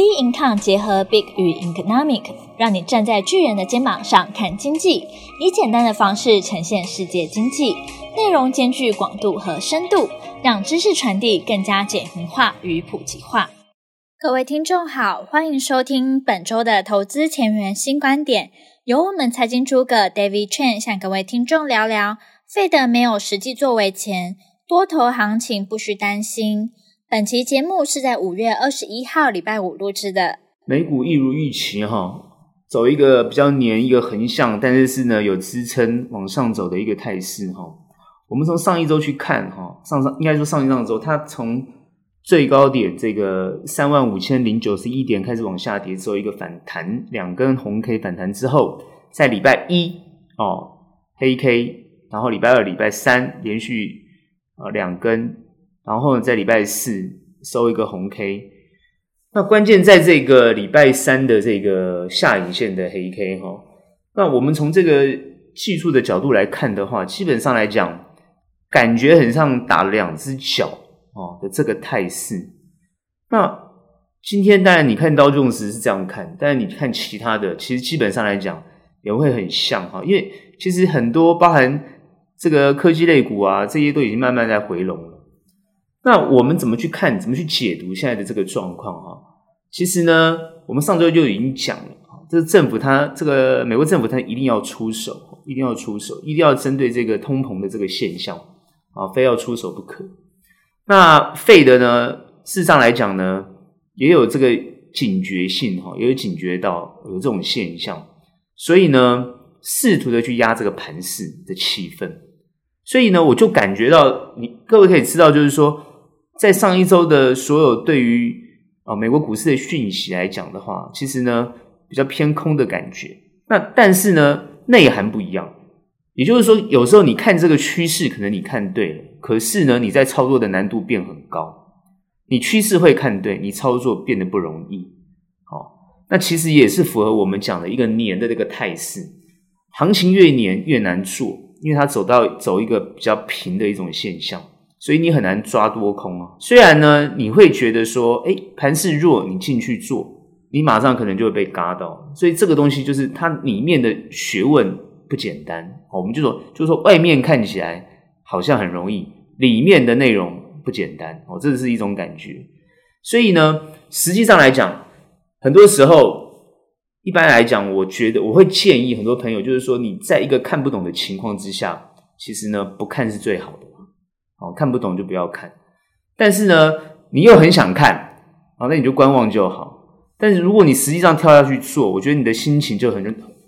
B Income 结合 Big 与 Economic，让你站在巨人的肩膀上看经济，以简单的方式呈现世界经济，内容兼具广度和深度，让知识传递更加简明化与普及化。各位听众好，欢迎收听本周的投资前沿新观点，由我们财经诸葛 David Chen 向各位听众聊聊费德没有实际作为前，多头行情不需担心。本期节目是在五月二十一号礼拜五录制的。美股一如预期哈，走一个比较黏一个横向，但是是呢有支撑往上走的一个态势哈。我们从上一周去看哈，上上应该说上一上周，它从最高点这个三万五千零九十一点开始往下跌，之后一个反弹，两根红 K 反弹之后，在礼拜一哦黑 K，然后礼拜二、礼拜三连续啊两根。然后，在礼拜四收一个红 K，那关键在这个礼拜三的这个下影线的黑 K 哈。那我们从这个技术的角度来看的话，基本上来讲，感觉很像打两只脚哦的这个态势。那今天当然你看道琼斯是这样看，但是你看其他的，其实基本上来讲也会很像哈，因为其实很多包含这个科技类股啊，这些都已经慢慢在回笼。那我们怎么去看，怎么去解读现在的这个状况哈？其实呢，我们上周就已经讲了，这个政府它这个美国政府它一定要出手，一定要出手，一定要针对这个通膨的这个现象啊，非要出手不可。那 Fed 呢，事实上来讲呢，也有这个警觉性哈，也有警觉到有这种现象，所以呢，试图的去压这个盘势的气氛。所以呢，我就感觉到你各位可以知道，就是说。在上一周的所有对于啊美国股市的讯息来讲的话，其实呢比较偏空的感觉。那但是呢内涵不一样，也就是说有时候你看这个趋势，可能你看对了，可是呢你在操作的难度变很高。你趋势会看对，你操作变得不容易。好，那其实也是符合我们讲的一个年的这个态势，行情越年越难做，因为它走到走一个比较平的一种现象。所以你很难抓多空啊。虽然呢，你会觉得说，诶，盘势弱，你进去做，你马上可能就会被嘎到。所以这个东西就是它里面的学问不简单。我们就说，就说外面看起来好像很容易，里面的内容不简单。哦，这是一种感觉。所以呢，实际上来讲，很多时候，一般来讲，我觉得我会建议很多朋友，就是说你在一个看不懂的情况之下，其实呢，不看是最好的。哦，看不懂就不要看，但是呢，你又很想看，啊，那你就观望就好。但是如果你实际上跳下去做，我觉得你的心情就很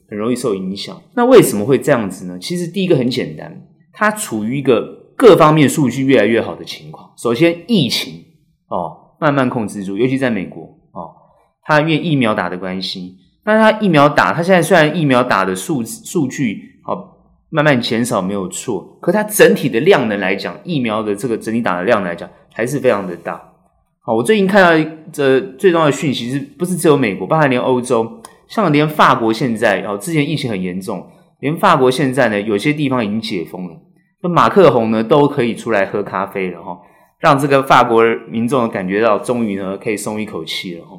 很容易受影响。那为什么会这样子呢？其实第一个很简单，它处于一个各方面数据越来越好的情况。首先，疫情哦慢慢控制住，尤其在美国哦，它因为疫苗打的关系，那它疫苗打，它现在虽然疫苗打的数数据好。慢慢减少没有错，可它整体的量能来讲，疫苗的这个整体打的量来讲，还是非常的大。好，我最近看到这最重要的讯息是不是只有美国，包含连欧洲，像连法国现在哦，之前疫情很严重，连法国现在呢，有些地方已经解封了，那马克宏呢都可以出来喝咖啡了哈，让这个法国民众感觉到终于呢可以松一口气了哈。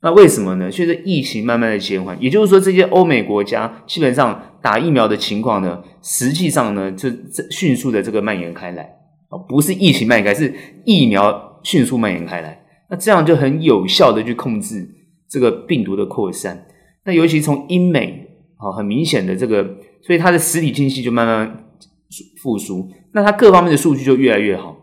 那为什么呢？随着疫情慢慢的减缓，也就是说，这些欧美国家基本上打疫苗的情况呢，实际上呢，就这迅速的这个蔓延开来啊，不是疫情蔓延开，是疫苗迅速蔓延开来。那这样就很有效的去控制这个病毒的扩散。那尤其从英美啊，很明显的这个，所以它的实体经济就慢慢复苏，那它各方面的数据就越来越好。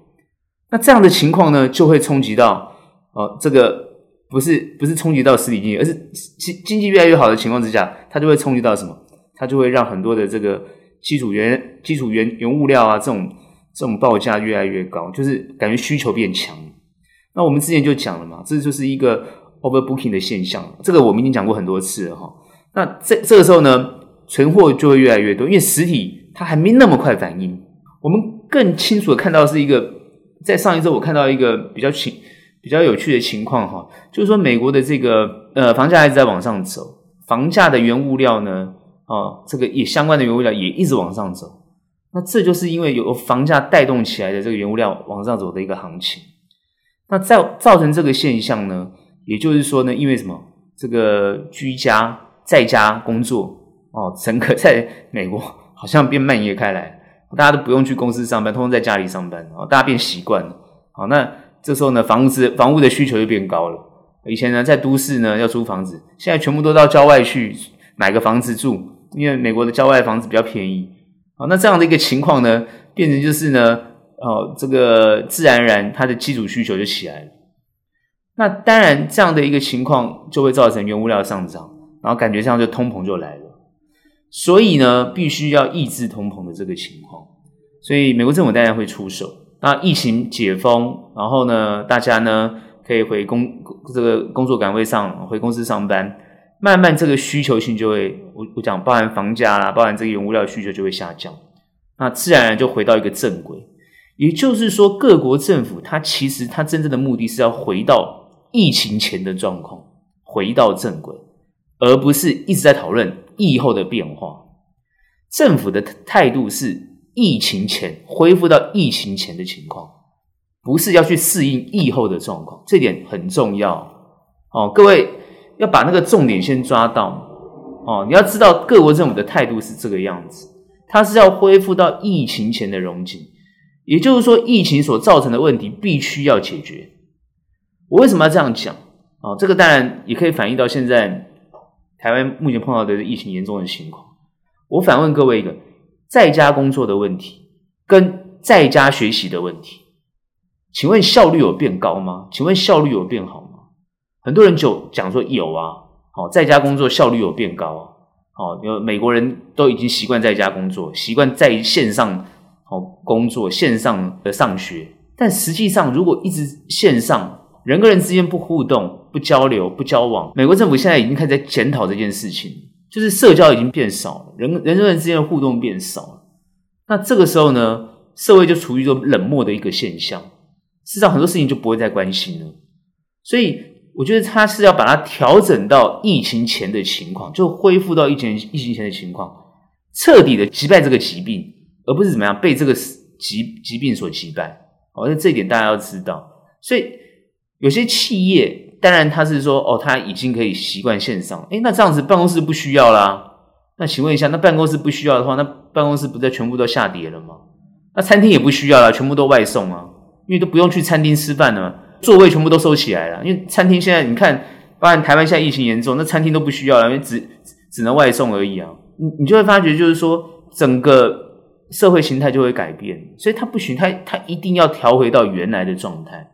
那这样的情况呢，就会冲击到啊这个。不是不是冲击到实体经济，而是经经济越来越好的情况之下，它就会冲击到什么？它就会让很多的这个基础原基础原原物料啊，这种这种报价越来越高，就是感觉需求变强。那我们之前就讲了嘛，这就是一个 overbooking 的现象。这个我们已经讲过很多次了哈。那这这个时候呢，存货就会越来越多，因为实体它还没那么快反应。我们更清楚的看到是一个，在上一周我看到一个比较情。比较有趣的情况哈，就是说美国的这个呃房价一直在往上走，房价的原物料呢，哦，这个也相关的原物料也一直往上走，那这就是因为有房价带动起来的这个原物料往上走的一个行情，那造造成这个现象呢，也就是说呢，因为什么？这个居家在家工作哦，整个在美国好像变蔓延开来，大家都不用去公司上班，通通在家里上班哦，大家变习惯了。好，那这时候呢，房子房屋的需求就变高了。以前呢，在都市呢要租房子，现在全部都到郊外去买个房子住，因为美国的郊外房子比较便宜。好，那这样的一个情况呢，变成就是呢，哦，这个自然而然它的基础需求就起来了。那当然，这样的一个情况就会造成原物料上涨，然后感觉上就通膨就来了。所以呢，必须要抑制通膨的这个情况。所以美国政府当然会出手。那疫情解封，然后呢，大家呢可以回工这个工作岗位上，回公司上班，慢慢这个需求性就会，我我讲包含房价啦，包含这个原物料需求就会下降。那自然而然就回到一个正轨。也就是说，各国政府它其实它真正的目的是要回到。疫情前的状况回到正轨，而不是一直在讨论疫后的变化。政府的态度是疫情前恢复到疫情前的情况，不是要去适应疫后的状况。这点很重要哦，各位要把那个重点先抓到哦。你要知道，各国政府的态度是这个样子，它是要恢复到疫情前的容景，也就是说，疫情所造成的问题必须要解决。我为什么要这样讲？哦，这个当然也可以反映到现在台湾目前碰到的疫情严重的情况。我反问各位一个：在家工作的问题跟在家学习的问题，请问效率有变高吗？请问效率有变好？很多人就讲说有啊，好，在家工作效率有变高啊，好，有美国人都已经习惯在家工作，习惯在线上好工作，线上的上学，但实际上如果一直线上。人跟人之间不互动、不交流、不交往，美国政府现在已经开始在检讨这件事情，就是社交已经变少了，人人跟人之间的互动变少了。那这个时候呢，社会就处于一种冷漠的一个现象，事实上很多事情就不会再关心了。所以我觉得他是要把它调整到疫情前的情况，就恢复到疫情疫情前的情况，彻底的击败这个疾病，而不是怎么样被这个疾疾病所击败。好，那这一点大家要知道，所以。有些企业当然他是说哦，他已经可以习惯线上，诶，那这样子办公室不需要啦。那请问一下，那办公室不需要的话，那办公室不是全部都下跌了吗？那餐厅也不需要了，全部都外送啊，因为都不用去餐厅吃饭了，座位全部都收起来了。因为餐厅现在你看，包含台湾现在疫情严重，那餐厅都不需要了，因为只只能外送而已啊。你你就会发觉，就是说整个社会形态就会改变，所以他不行，他他一定要调回到原来的状态。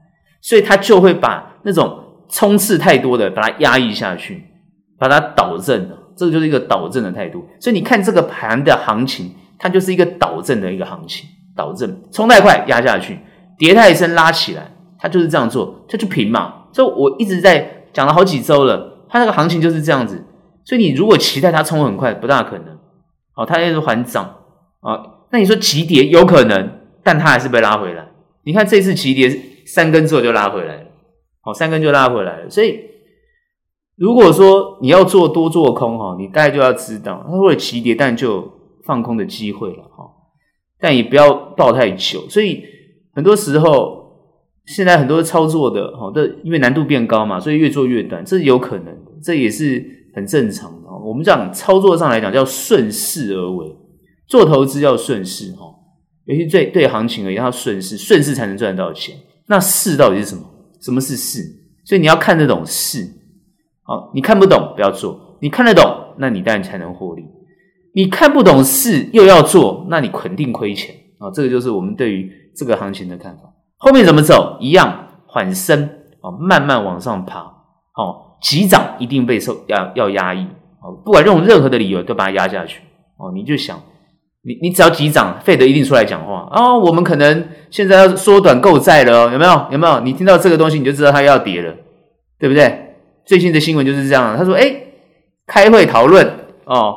所以他就会把那种冲刺太多的，把它压抑下去，把它导正了。这个就是一个导正的态度。所以你看这个盘的行情，它就是一个导正的一个行情，导正，冲太快压下去，跌太深拉起来，他就是这样做，他就平嘛。所以我一直在讲了好几周了，他那个行情就是这样子。所以你如果期待它冲很快，不大可能。哦，它也是缓涨啊。那你说急跌有可能，但它还是被拉回来。你看这次急跌。三根之后就拉回来了，好，三根就拉回来了。所以，如果说你要做多做空哈，你大概就要知道，它会急跌，但就放空的机会了哈。但也不要抱太久。所以很多时候，现在很多操作的哈，这因为难度变高嘛，所以越做越短，这是有可能的，这也是很正常的。我们讲操作上来讲，叫顺势而为，做投资要顺势哈，尤其对对行情而言，要顺势，顺势才能赚到钱。那势到底是什么？什么是势？所以你要看得懂势。好，你看不懂不要做，你看得懂，那你当然才能获利。你看不懂势又要做，那你肯定亏钱啊！这个就是我们对于这个行情的看法。后面怎么走？一样缓升啊，慢慢往上爬。好，急涨一定被受要要压抑。好，不管用任何的理由都把它压下去。哦，你就想。你你只要急涨，费德一定出来讲话哦。我们可能现在要缩短购债了，有没有？有没有？你听到这个东西，你就知道它要跌了，对不对？最近的新闻就是这样。他说：“诶，开会讨论哦，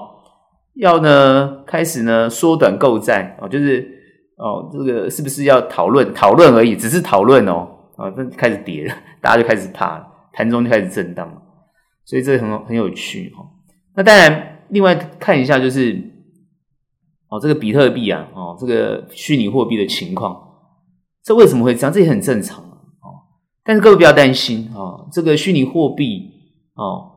要呢开始呢缩短购债哦，就是哦，这个是不是要讨论讨论而已？只是讨论哦，啊，这开始跌了，大家就开始怕了，盘中就开始震荡了，所以这很很有趣哈。那当然，另外看一下就是。哦，这个比特币啊，哦，这个虚拟货币的情况，这为什么会这样？这也很正常啊。哦，但是各位不要担心哦，这个虚拟货币哦，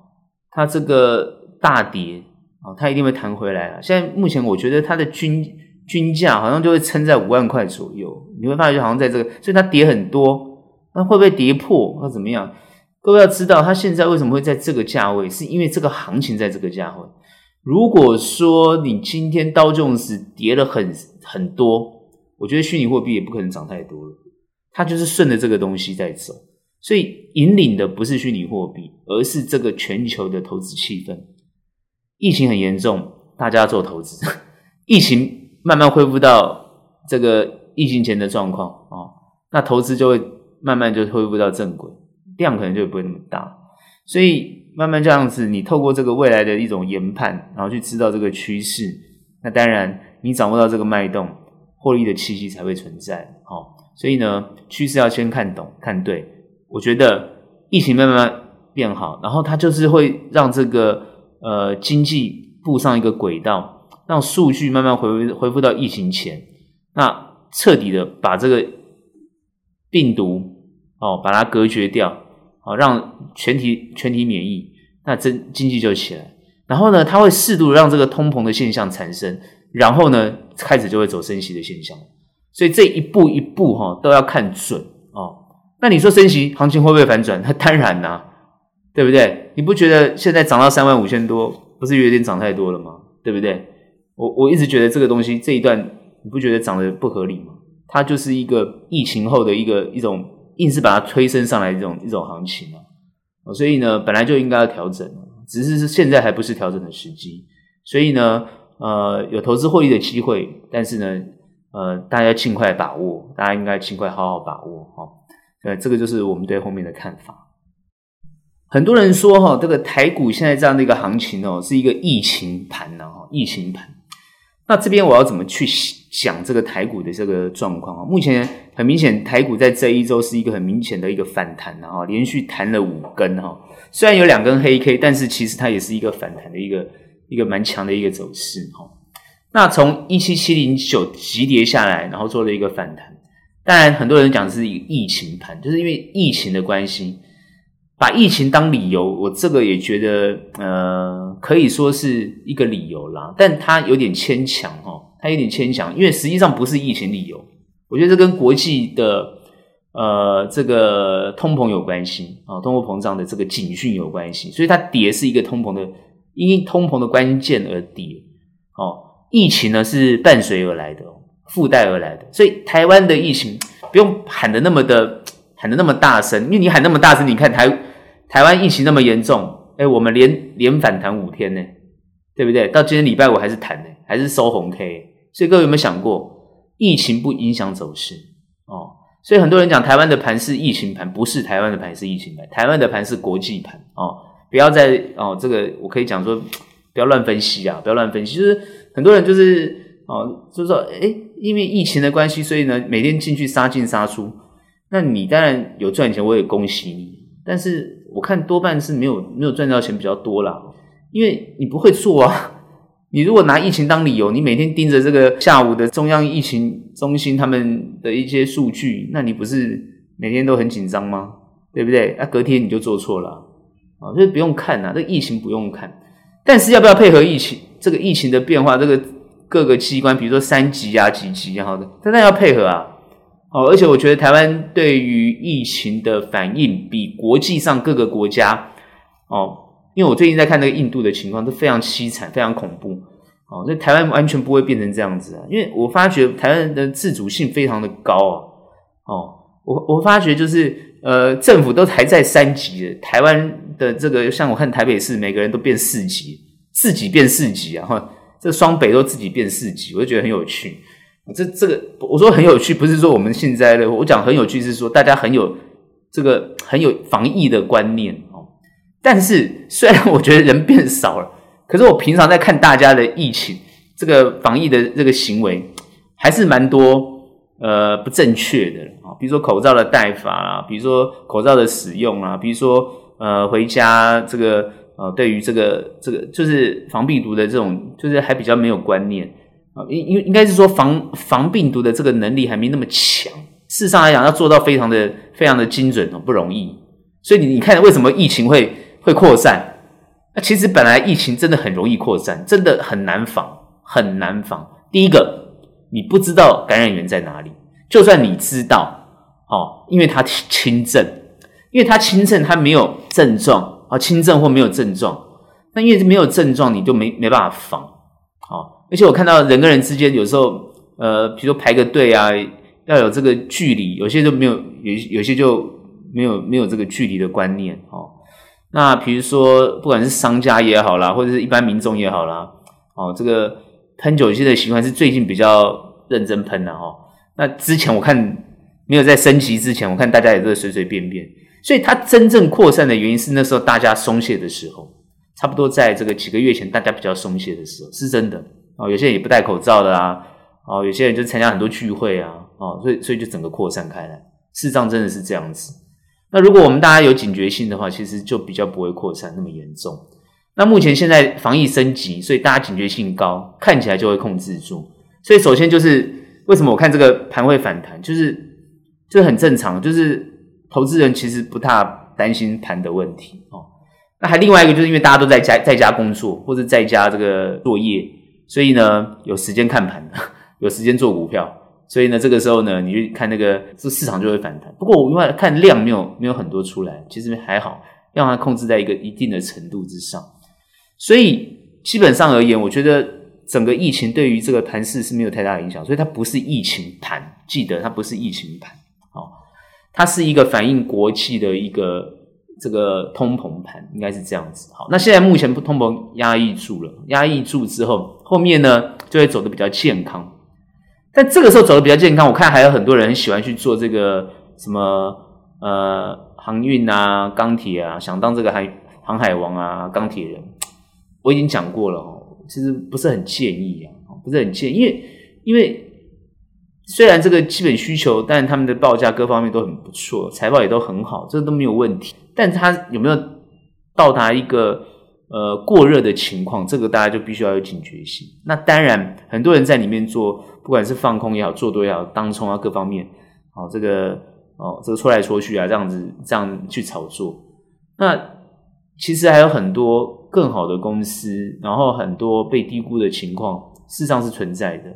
它这个大跌哦，它一定会弹回来啊。现在目前我觉得它的均均价好像就会撑在五万块左右，你会发觉好像在这个，所以它跌很多，那会不会跌破？那怎么样？各位要知道，它现在为什么会在这个价位，是因为这个行情在这个价位。如果说你今天道琼斯跌了很很多，我觉得虚拟货币也不可能涨太多了。它就是顺着这个东西在走，所以引领的不是虚拟货币，而是这个全球的投资气氛。疫情很严重，大家做投资；疫情慢慢恢复到这个疫情前的状况啊，那投资就会慢慢就恢复到正轨，量可能就不会那么大。所以慢慢这样子，你透过这个未来的一种研判，然后去知道这个趋势，那当然你掌握到这个脉动，获利的契机才会存在。哦。所以呢，趋势要先看懂、看对。我觉得疫情慢慢变好，然后它就是会让这个呃经济步上一个轨道，让数据慢慢回恢复到疫情前，那彻底的把这个病毒哦把它隔绝掉，好让全体全体免疫，那真经济就起来。然后呢，它会适度让这个通膨的现象产生，然后呢开始就会走升息的现象。所以这一步一步哈都要看准哦。那你说升息行情会不会反转？它当然啦，对不对？你不觉得现在涨到三万五千多，不是有点涨太多了吗？对不对？我我一直觉得这个东西这一段你不觉得涨得不合理吗？它就是一个疫情后的一个一种硬是把它推升上来这种一种行情啊。所以呢，本来就应该要调整，只是现在还不是调整的时机。所以呢，呃，有投资获利的机会，但是呢。呃，大家要尽快把握，大家应该尽快好好把握哈。呃，这个就是我们对后面的看法。很多人说哈，这个台股现在这样的一个行情哦，是一个疫情盘呢哈，疫情盘。那这边我要怎么去讲这个台股的这个状况啊？目前很明显，台股在这一周是一个很明显的一个反弹哈，连续弹了五根哈。虽然有两根黑 K，但是其实它也是一个反弹的一个一个蛮强的一个走势哈。那从一七七零九急跌下来，然后做了一个反弹。当然，很多人讲是一个疫情盘，就是因为疫情的关系，把疫情当理由，我这个也觉得，呃，可以说是一个理由啦。但它有点牵强哦，它有点牵强，因为实际上不是疫情理由。我觉得这跟国际的呃这个通膨有关系啊，通货膨胀的这个警讯有关系，所以它跌是一个通膨的，因通膨的关键而跌哦。疫情呢是伴随而来的，附带而来的，所以台湾的疫情不用喊得那么的喊得那么大声，因为你喊那么大声，你看台台湾疫情那么严重，哎，我们连连反弹五天呢，对不对？到今天礼拜五还是弹呢，还是收红 K，所以各位有没有想过，疫情不影响走势哦？所以很多人讲台湾的盘是疫情盘，不是台湾的盘是疫情盘，台湾的盘是国际盘哦。不要再哦，这个我可以讲说，不要乱分析啊，不要乱分析，就是。很多人就是哦，就是说，诶，因为疫情的关系，所以呢，每天进去杀进杀出。那你当然有赚钱，我也恭喜你。但是我看多半是没有没有赚到钱比较多啦，因为你不会做啊。你如果拿疫情当理由，你每天盯着这个下午的中央疫情中心他们的一些数据，那你不是每天都很紧张吗？对不对？那隔天你就做错了啊，所以不用看呐，这疫情不用看。但是要不要配合疫情？这个疫情的变化，这个各个机关，比如说三级啊、几级啊，好的，当然要配合啊。哦，而且我觉得台湾对于疫情的反应比国际上各个国家哦，因为我最近在看那个印度的情况，都非常凄惨、非常恐怖。哦，那台湾完全不会变成这样子啊，因为我发觉台湾的自主性非常的高啊。哦，我我发觉就是呃，政府都还在三级的，台湾。的这个像我看台北市，每个人都变四级，自己变四级啊！哈，这双北都自己变四级，我就觉得很有趣。这这个我说很有趣，不是说我们现在的，我讲很有趣是说大家很有这个很有防疫的观念哦。但是虽然我觉得人变少了，可是我平常在看大家的疫情这个防疫的这个行为，还是蛮多呃不正确的啊。比如说口罩的戴法啊，比如说口罩的使用啊，比如说。呃，回家这个呃，对于这个这个就是防病毒的这种，就是还比较没有观念啊，应应应该是说防防病毒的这个能力还没那么强，事实上来讲，要做到非常的非常的精准哦，不容易。所以你你看，为什么疫情会会扩散？那其实本来疫情真的很容易扩散，真的很难防，很难防。第一个，你不知道感染源在哪里，就算你知道哦，因为他轻症，因为他轻症，他没有症状啊，轻症或没有症状，那因为没有症状，你就没没办法防哦。而且我看到人跟人之间有时候，呃，比如说排个队啊。要有这个距离，有些就没有，有有些就没有没有这个距离的观念哦。那比如说，不管是商家也好啦，或者是一般民众也好啦，哦，这个喷酒精的习惯是最近比较认真喷的哦。那之前我看没有在升级之前，我看大家也都是随随便便。所以它真正扩散的原因是那时候大家松懈的时候，差不多在这个几个月前，大家比较松懈的时候，是真的哦。有些人也不戴口罩的啊，哦，有些人就参加很多聚会啊。哦，所以所以就整个扩散开来，事实上真的是这样子。那如果我们大家有警觉性的话，其实就比较不会扩散那么严重。那目前现在防疫升级，所以大家警觉性高，看起来就会控制住。所以首先就是为什么我看这个盘会反弹，就是就是很正常，就是投资人其实不太担心盘的问题哦。那还另外一个就是因为大家都在家在家工作或者在家这个作业，所以呢有时间看盘，有时间做股票。所以呢，这个时候呢，你去看那个这市场就会反弹。不过我另外看量没有没有很多出来，其实还好，让它控制在一个一定的程度之上。所以基本上而言，我觉得整个疫情对于这个盘势是没有太大的影响。所以它不是疫情盘，记得它不是疫情盘，哦，它是一个反映国际的一个这个通膨盘，应该是这样子。好，那现在目前不通膨压抑住了，压抑住之后，后面呢就会走的比较健康。但这个时候走的比较健康，我看还有很多人喜欢去做这个什么呃航运啊、钢铁啊，想当这个海航海王啊、钢铁人。我已经讲过了哦，其实不是很建议啊，不是很建议，因为因为虽然这个基本需求，但他们的报价各方面都很不错，财报也都很好，这都没有问题。但他有没有到达一个呃过热的情况？这个大家就必须要有警觉性。那当然，很多人在里面做。不管是放空也好，做多也好，当冲啊，各方面，哦，这个哦，这个搓来搓去啊，这样子这样去炒作，那其实还有很多更好的公司，然后很多被低估的情况，事实上是存在的。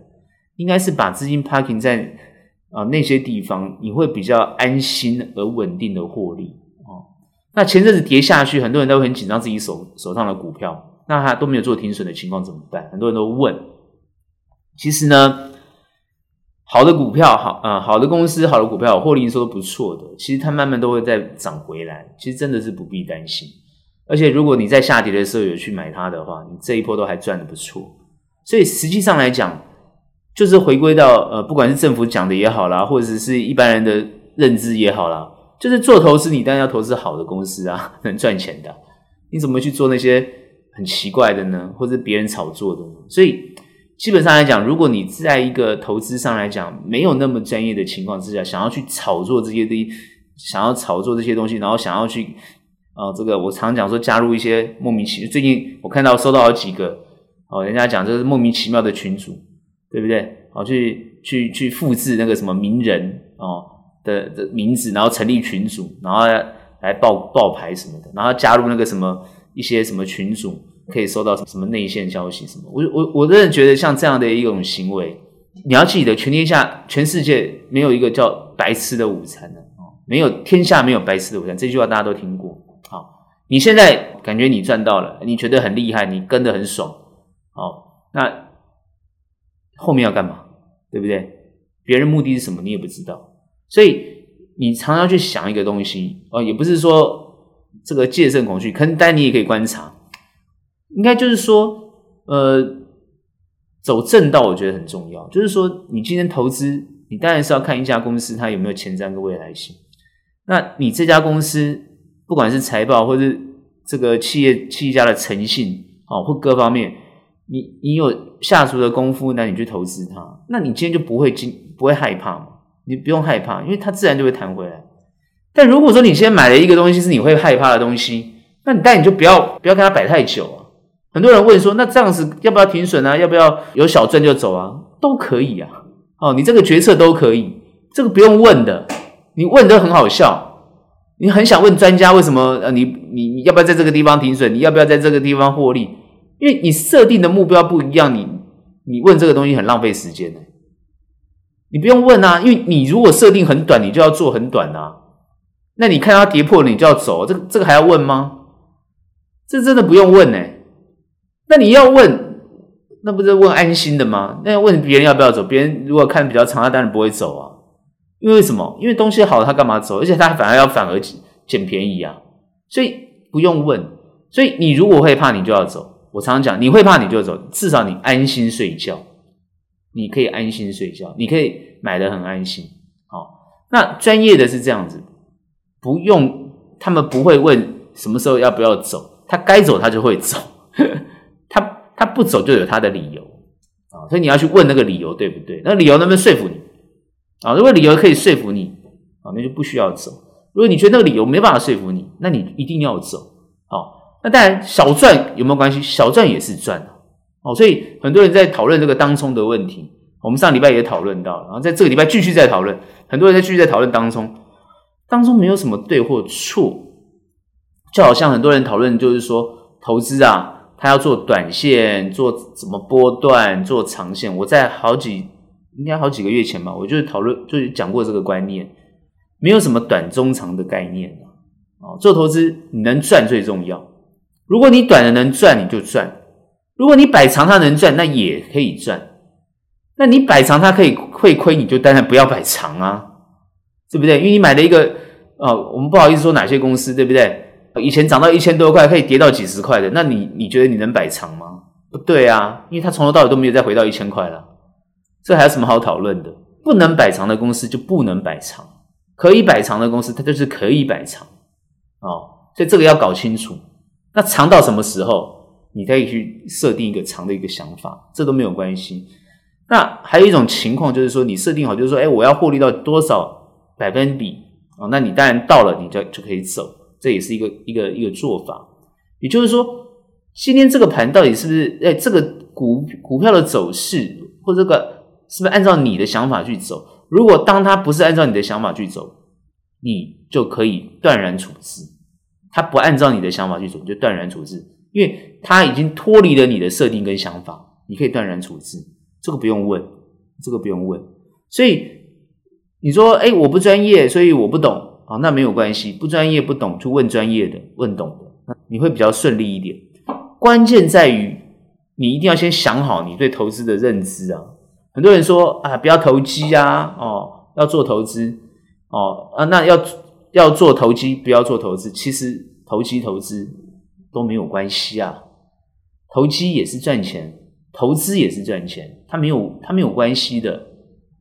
应该是把资金 parking 在啊、那些地方，你会比较安心而稳定的获利。那前阵子跌下去，很多人都很紧张自己手手上的股票，那他都没有做停损的情况怎么办？很多人都问，其实呢。好的股票，好啊、好的公司，好的股票，获利营收都不错的。其实它慢慢都会再涨回来，其实真的是不必担心。而且如果你在下跌的时候有去买它的话，你这一波都还赚得不错。所以实际上来讲，就是回归到呃，不管是政府讲的也好啦，或者是一般人的认知也好啦，就是做投资，你当然要投资好的公司啊，能赚钱的。你怎么去做那些很奇怪的呢？或者别人炒作的？所以。基本上来讲，如果你在一个投资上来讲没有那么专业的情况之下，想要去炒作这些东西，想要炒作这些东西，然后想要去，呃，这个我常讲说加入一些莫名其妙，最近我看到收到好几个，哦，人家讲这是莫名其妙的群组，对不对？哦，去去去复制那个什么名人哦的的名字，然后成立群组，然后来报报牌什么的，然后加入那个什么一些什么群组。可以收到什么内线消息什么？我我我真的觉得像这样的一种行为，你要记得，全天下全世界没有一个叫白吃的午餐的哦，没有天下没有白吃的午餐，这句话大家都听过。好，你现在感觉你赚到了，你觉得很厉害，你跟得很爽，好，那后面要干嘛？对不对？别人目的是什么？你也不知道，所以你常常去想一个东西哦，也不是说这个戒慎恐惧，可能但你也可以观察。应该就是说，呃，走正道，我觉得很重要。就是说，你今天投资，你当然是要看一家公司它有没有前瞻跟未来性。那你这家公司，不管是财报，或是这个企业企业家的诚信，哦，或各方面，你你有下足的功夫，那你去投资它，那你今天就不会惊，不会害怕嘛？你不用害怕，因为它自然就会弹回来。但如果说你先买了一个东西是你会害怕的东西，那你但你就不要不要跟它摆太久啊。很多人问说：“那这样子要不要停损啊？要不要有小赚就走啊？都可以啊！哦，你这个决策都可以这个不用问的，你问都很好笑。你很想问专家为什么？呃，你你你要不要在这个地方停损？你要不要在这个地方获利？因为你设定的目标不一样，你你问这个东西很浪费时间的。你不用问啊，因为你如果设定很短，你就要做很短啊。那你看它跌破了，你就要走，这个这个还要问吗？这真的不用问呢。那你要问，那不是问安心的吗？那要问别人要不要走？别人如果看比较长，他当然不会走啊。因为什么？因为东西好，他干嘛走？而且他反而要反而捡便宜啊。所以不用问。所以你如果会怕，你就要走。我常常讲，你会怕你就走，至少你安心睡觉。你可以安心睡觉，你可以买得很安心。好，那专业的是这样子，不用他们不会问什么时候要不要走，他该走他就会走。他他不走就有他的理由啊，所以你要去问那个理由对不对？那理由能不能说服你啊？如果理由可以说服你啊，那就不需要走。如果你觉得那个理由没办法说服你，那你一定要走。好，那当然小赚有没有关系？小赚也是赚哦。所以很多人在讨论这个当冲的问题，我们上礼拜也讨论到了，然后在这个礼拜继续在讨论，很多人在继续在讨论当冲，当中没有什么对或错，就好像很多人讨论就是说投资啊。他要做短线，做什么波段，做长线。我在好几应该好几个月前吧，我就讨论，就讲过这个观念，没有什么短中长的概念啊。做投资你能赚最重要。如果你短的能赚，你就赚；如果你摆长它能赚，那也可以赚。那你摆长它可以会亏，你就当然不要摆长啊，对不对？因为你买了一个哦，我们不好意思说哪些公司，对不对？以前涨到一千多块，可以跌到几十块的，那你你觉得你能摆长吗？不对啊，因为它从头到尾都没有再回到一千块了，这还有什么好讨论的？不能摆长的公司就不能摆长，可以摆长的公司它就是可以摆长哦，所以这个要搞清楚。那长到什么时候，你可以去设定一个长的一个想法，这都没有关系。那还有一种情况就是说，你设定好就是说，哎，我要获利到多少百分比哦，那你当然到了，你就就可以走。这也是一个一个一个做法，也就是说，今天这个盘到底是不是？哎，这个股股票的走势，或这个是不是按照你的想法去走？如果当它不是按照你的想法去走，你就可以断然处置。它不按照你的想法去走，你就断然处置，因为它已经脱离了你的设定跟想法，你可以断然处置。这个不用问，这个不用问。所以你说，哎，我不专业，所以我不懂。啊，那没有关系，不专业不懂就问专业的，问懂的，你会比较顺利一点。关键在于你一定要先想好你对投资的认知啊。很多人说啊，不要投机啊，哦，要做投资，哦啊，那要要做投机，不要做投资。其实投机投资都没有关系啊，投机也是赚钱，投资也是赚钱，它没有它没有关系的，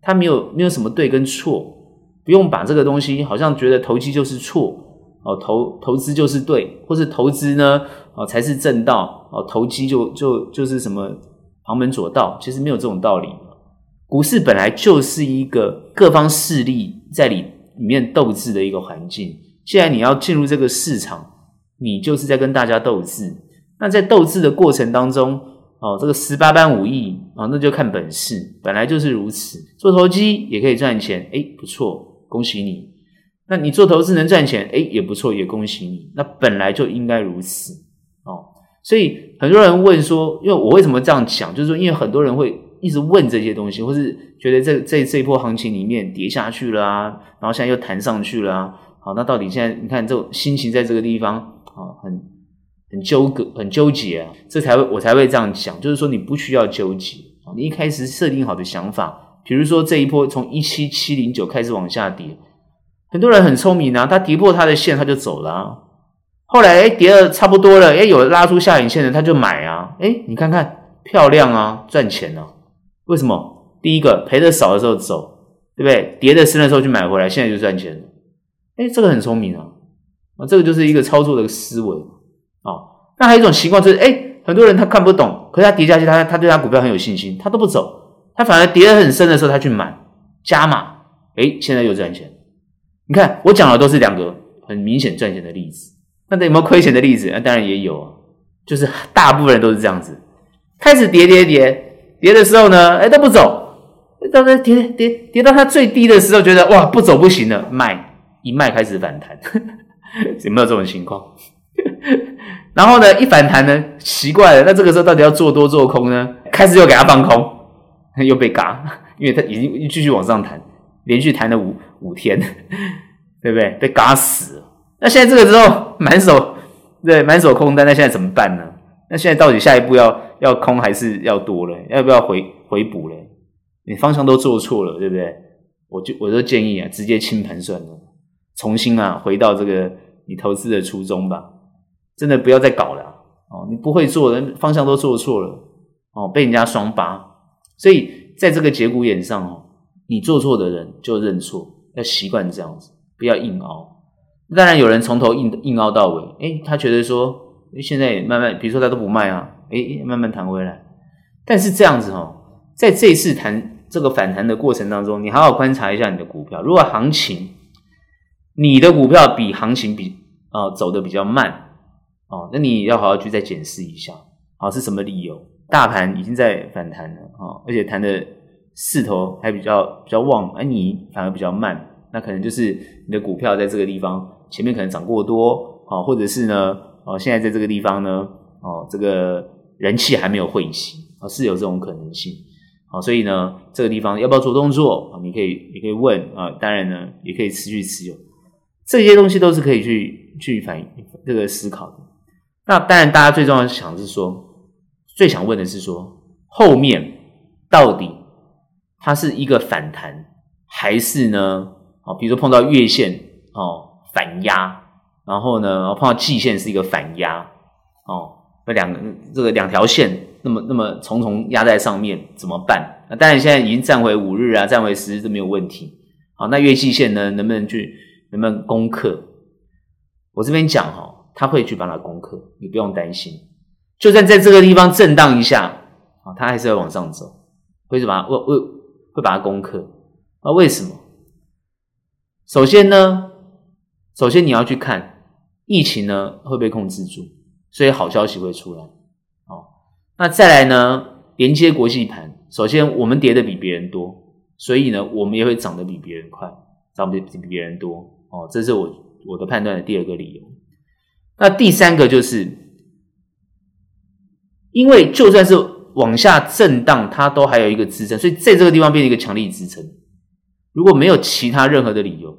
它没有没有什么对跟错。不用把这个东西好像觉得投机就是错哦，投投资就是对，或是投资呢哦才是正道哦，投机就就就是什么旁门左道，其实没有这种道理。股市本来就是一个各方势力在里里面斗智的一个环境。既然你要进入这个市场，你就是在跟大家斗智。那在斗智的过程当中，哦，这个十八般武艺啊，那就看本事，本来就是如此。做投机也可以赚钱，诶，不错。恭喜你，那你做投资能赚钱，诶，也不错，也恭喜你。那本来就应该如此哦。所以很多人问说，因为我为什么这样讲，就是说，因为很多人会一直问这些东西，或是觉得这这这一波行情里面跌下去了啊，然后现在又弹上去了啊。好，那到底现在你看这种心情在这个地方啊，很很纠葛，很纠结啊，这才会我才会这样讲，就是说你不需要纠结，你一开始设定好的想法。比如说这一波从一七七零九开始往下跌，很多人很聪明啊，他跌破他的线他就走了啊。后来诶跌了差不多了，诶有拉出下影线的他就买啊，诶你看看漂亮啊，赚钱啊。为什么？第一个赔的少的时候走，对不对？跌的深的时候去买回来，现在就赚钱了。诶这个很聪明啊，啊，这个就是一个操作的思维啊。那还有一种情况就是，诶很多人他看不懂，可是他跌下去，他他对他股票很有信心，他都不走。他反而跌得很深的时候，他去买加码，诶，现在又赚钱。你看我讲的都是两个很明显赚钱的例子，那有没有亏钱的例子？那当然也有，就是大部分人都是这样子，开始跌跌跌跌的时候呢，诶，都不走，到这跌跌跌到它最低的时候，觉得哇不走不行了，卖一卖开始反弹，有没有这种情况？然后呢，一反弹呢，奇怪了，那这个时候到底要做多做空呢？开始又给它放空，又被嘎，因为它已经继续往上弹，连续弹了五五天，对不对？被嘎死了。那现在这个时候满手对满手空单，那现在怎么办呢？那现在到底下一步要要空还是要多了？要不要回回补嘞？你方向都做错了，对不对？我就我就建议啊，直接清盘算了，重新啊回到这个你投资的初衷吧。真的不要再搞了哦！你不会做的方向都做错了哦，被人家双八，所以在这个节骨眼上哦，你做错的人就认错，要习惯这样子，不要硬熬。当然有人从头硬硬凹到尾，诶，他觉得说，现在慢慢，比如说他都不卖啊，诶，慢慢弹回来。但是这样子哦，在这次弹这个反弹的过程当中，你好好观察一下你的股票，如果行情你的股票比行情比啊、走的比较慢。哦，那你要好好去再检视一下，啊，是什么理由？大盘已经在反弹了，哦，而且弹的势头还比较比较旺，而你反而比较慢，那可能就是你的股票在这个地方前面可能涨过多，哦，或者是呢，哦，现在在这个地方呢，哦，这个人气还没有汇集，哦，是有这种可能性，好，所以呢，这个地方要不要做动作？你可以，你可以问啊，当然呢，也可以持续持有，这些东西都是可以去去反映这个思考的。那当然，大家最重要的想是说，最想问的是说，后面到底它是一个反弹，还是呢？哦，比如说碰到月线哦反压，然后呢碰到季线是一个反压哦，那两个这个两条线那么那么重重压在上面怎么办？那当然现在已经站回五日啊，站回十日都没有问题。好，那月季线呢，能不能去能不能攻克？我这边讲哈。他会去把它攻克，你不用担心。就算在这个地方震荡一下，啊，他还是会往上走，会是把它会会会把它攻克。啊，为什么？首先呢，首先你要去看疫情呢会被控制住，所以好消息会出来。哦，那再来呢，连接国际盘，首先我们跌的比别人多，所以呢，我们也会涨得比别人快，涨得比别人多。哦，这是我我的判断的第二个理由。那第三个就是，因为就算是往下震荡，它都还有一个支撑，所以在这个地方变成一个强力支撑。如果没有其他任何的理由，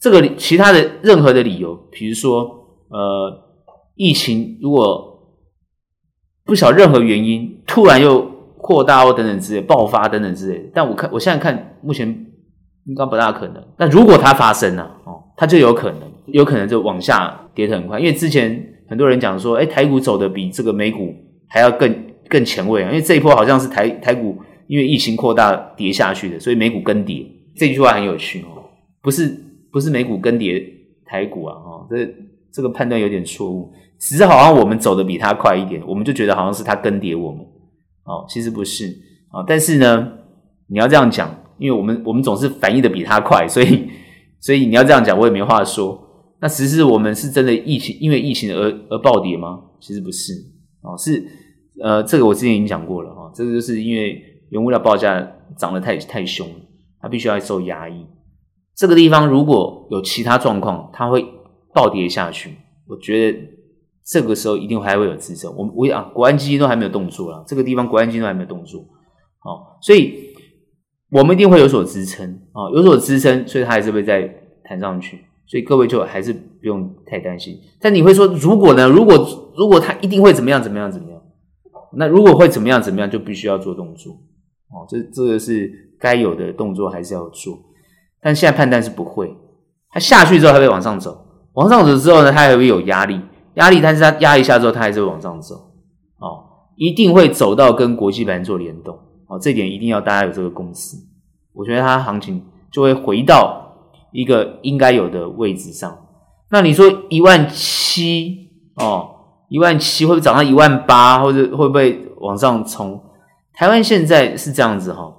这个其他的任何的理由，比如说呃，疫情如果不晓任何原因突然又扩大或等等之类爆发等等之类，但我看我现在看目前应该不大可能。但如果它发生了哦，它就有可能，有可能就往下。跌得很快，因为之前很多人讲说，哎，台股走的比这个美股还要更更前卫啊，因为这一波好像是台台股因为疫情扩大跌下去的，所以美股跟跌。这句话很有趣哦，不是不是美股跟跌台股啊，哦，这这个判断有点错误，只是好像我们走的比它快一点，我们就觉得好像是它跟跌我们，哦，其实不是啊，但是呢，你要这样讲，因为我们我们总是反应的比它快，所以 所以你要这样讲，我也没话说。那实质我们是真的疫情，因为疫情而而暴跌吗？其实不是哦，是呃，这个我之前已经讲过了哈，这个就是因为原物料报价涨得太太凶，它必须要受压抑。这个地方如果有其他状况，它会暴跌下去。我觉得这个时候一定还会有支撑。我我啊，国安基金都还没有动作了，这个地方国安基金都还没有动作，好，所以我们一定会有所支撑啊，有所支撑，所以它还是会再弹上去。所以各位就还是不用太担心，但你会说，如果呢？如果如果他一定会怎么样怎么样怎么样？那如果会怎么样怎么样，就必须要做动作哦。这这个是该有的动作还是要做，但现在判断是不会。它下去之后，它会往上走，往上走之后呢，它还会有压力，压力，但是它压一下之后，它还是会往上走哦，一定会走到跟国际盘做联动哦。这点一定要大家有这个共识。我觉得它行情就会回到。一个应该有的位置上，那你说一万七哦，一万七会不会涨到一万八，或者会不会往上冲？台湾现在是这样子哈，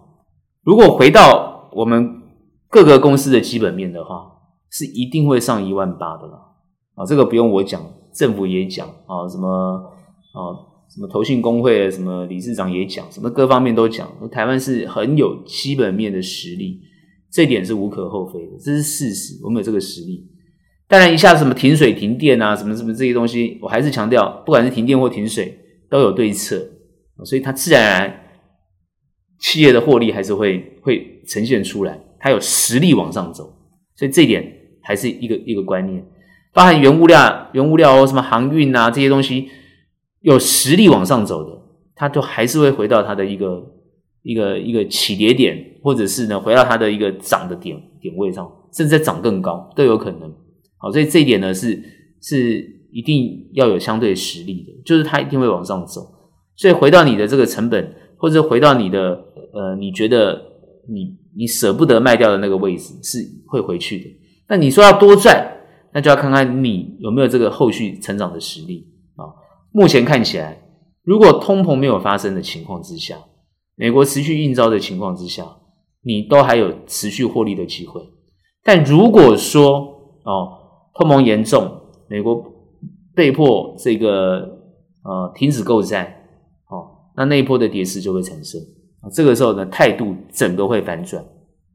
如果回到我们各个公司的基本面的话，是一定会上一万八的啦。啊，这个不用我讲，政府也讲啊，什么啊，什么投信公会的什么理事长也讲，什么各方面都讲，台湾是很有基本面的实力，这点是无可厚非的，这是事实，我们有这个实力。当然，一下什么停水停电啊，什么什么这些东西，我还是强调，不管是停电或停水，都有对策，所以它自然而然企业的获利还是会会呈现出来，它有实力往上走，所以这一点还是一个一个观念，包含原物料、原物料哦什么航运啊这些东西。有实力往上走的，它就还是会回到它的一个一个一个起跌点，或者是呢回到它的一个涨的点点位上，甚至再涨更高都有可能。好，所以这一点呢是是一定要有相对实力的，就是它一定会往上走。所以回到你的这个成本，或者回到你的呃你觉得你你舍不得卖掉的那个位置是会回去的。那你说要多赚，那就要看看你有没有这个后续成长的实力。目前看起来，如果通膨没有发生的情况之下，美国持续应召的情况之下，你都还有持续获利的机会。但如果说哦，通膨严重，美国被迫这个呃停止购债，哦，那那一波的跌势就会产生。这个时候呢，态度整个会反转，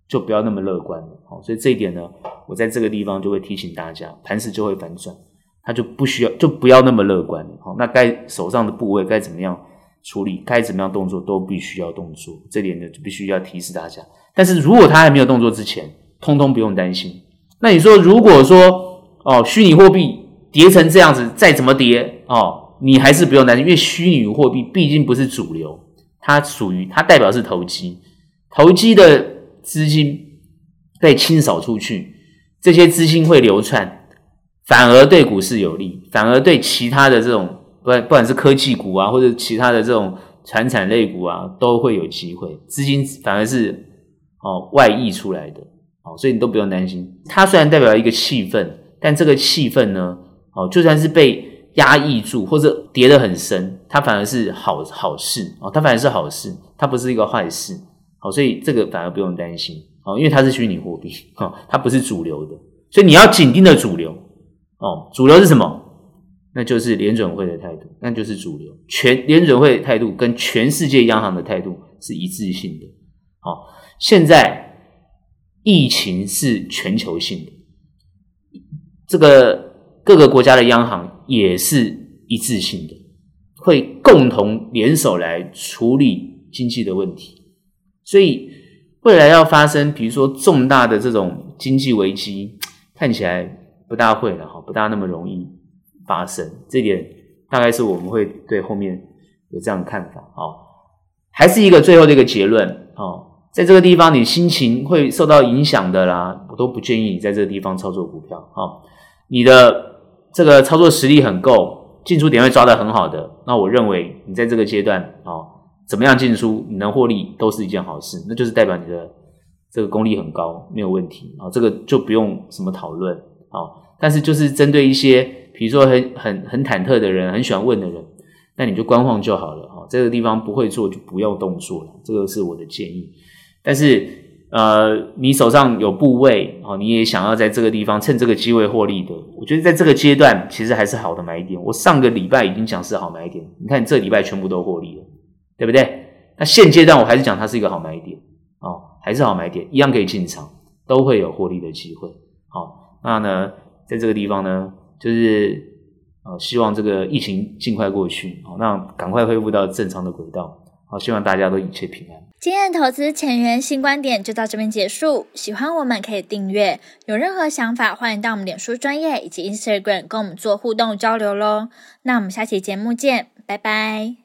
就不要那么乐观了。好，所以这一点呢，我在这个地方就会提醒大家，盘势就会反转。他就不需要，就不要那么乐观了。好，那该手上的部位该怎么样处理，该怎么样动作都必须要动作。这点呢，就必须要提示大家。但是如果他还没有动作之前，通通不用担心。那你说，如果说哦，虚拟货币跌成这样子，再怎么跌哦，你还是不用担心，因为虚拟货币毕竟不是主流，它属于它代表是投机，投机的资金被清扫出去，这些资金会流窜。反而对股市有利，反而对其他的这种不不管是科技股啊，或者其他的这种传产类股啊，都会有机会，资金反而是哦外溢出来的，哦，所以你都不用担心。它虽然代表一个气氛，但这个气氛呢，哦，就算是被压抑住或者跌得很深，它反而是好好事。哦，它反而是好事，它不是一个坏事，好，所以这个反而不用担心。哦，因为它是虚拟货币，哈，它不是主流的，所以你要紧盯的主流。哦，主流是什么？那就是联准会的态度，那就是主流。全联准会的态度跟全世界央行的态度是一致性的。好，现在疫情是全球性的，这个各个国家的央行也是一致性的，会共同联手来处理经济的问题。所以未来要发生，比如说重大的这种经济危机，看起来。不大会了哈，不大那么容易发生，这点大概是我们会对后面有这样的看法啊。还是一个最后的一个结论啊，在这个地方你心情会受到影响的啦，我都不建议你在这个地方操作股票啊。你的这个操作实力很够，进出点位抓得很好的，那我认为你在这个阶段啊，怎么样进出你能获利都是一件好事，那就是代表你的这个功力很高，没有问题啊，这个就不用什么讨论。啊，但是就是针对一些，比如说很很很忐忑的人，很喜欢问的人，那你就观望就好了。哈，这个地方不会做就不要动作了，这个是我的建议。但是，呃，你手上有部位，哦，你也想要在这个地方趁这个机会获利的，我觉得在这个阶段其实还是好的买点。我上个礼拜已经讲是好买点，你看这礼拜全部都获利了，对不对？那现阶段我还是讲它是一个好买点，哦，还是好买点，一样可以进场，都会有获利的机会。好。那呢，在这个地方呢，就是呃，希望这个疫情尽快过去，好，那赶快恢复到正常的轨道，好，希望大家都一切平安。今天的投资前沿新观点就到这边结束，喜欢我们可以订阅，有任何想法欢迎到我们脸书专业以及 Instagram 跟我们做互动交流喽。那我们下期节目见，拜拜。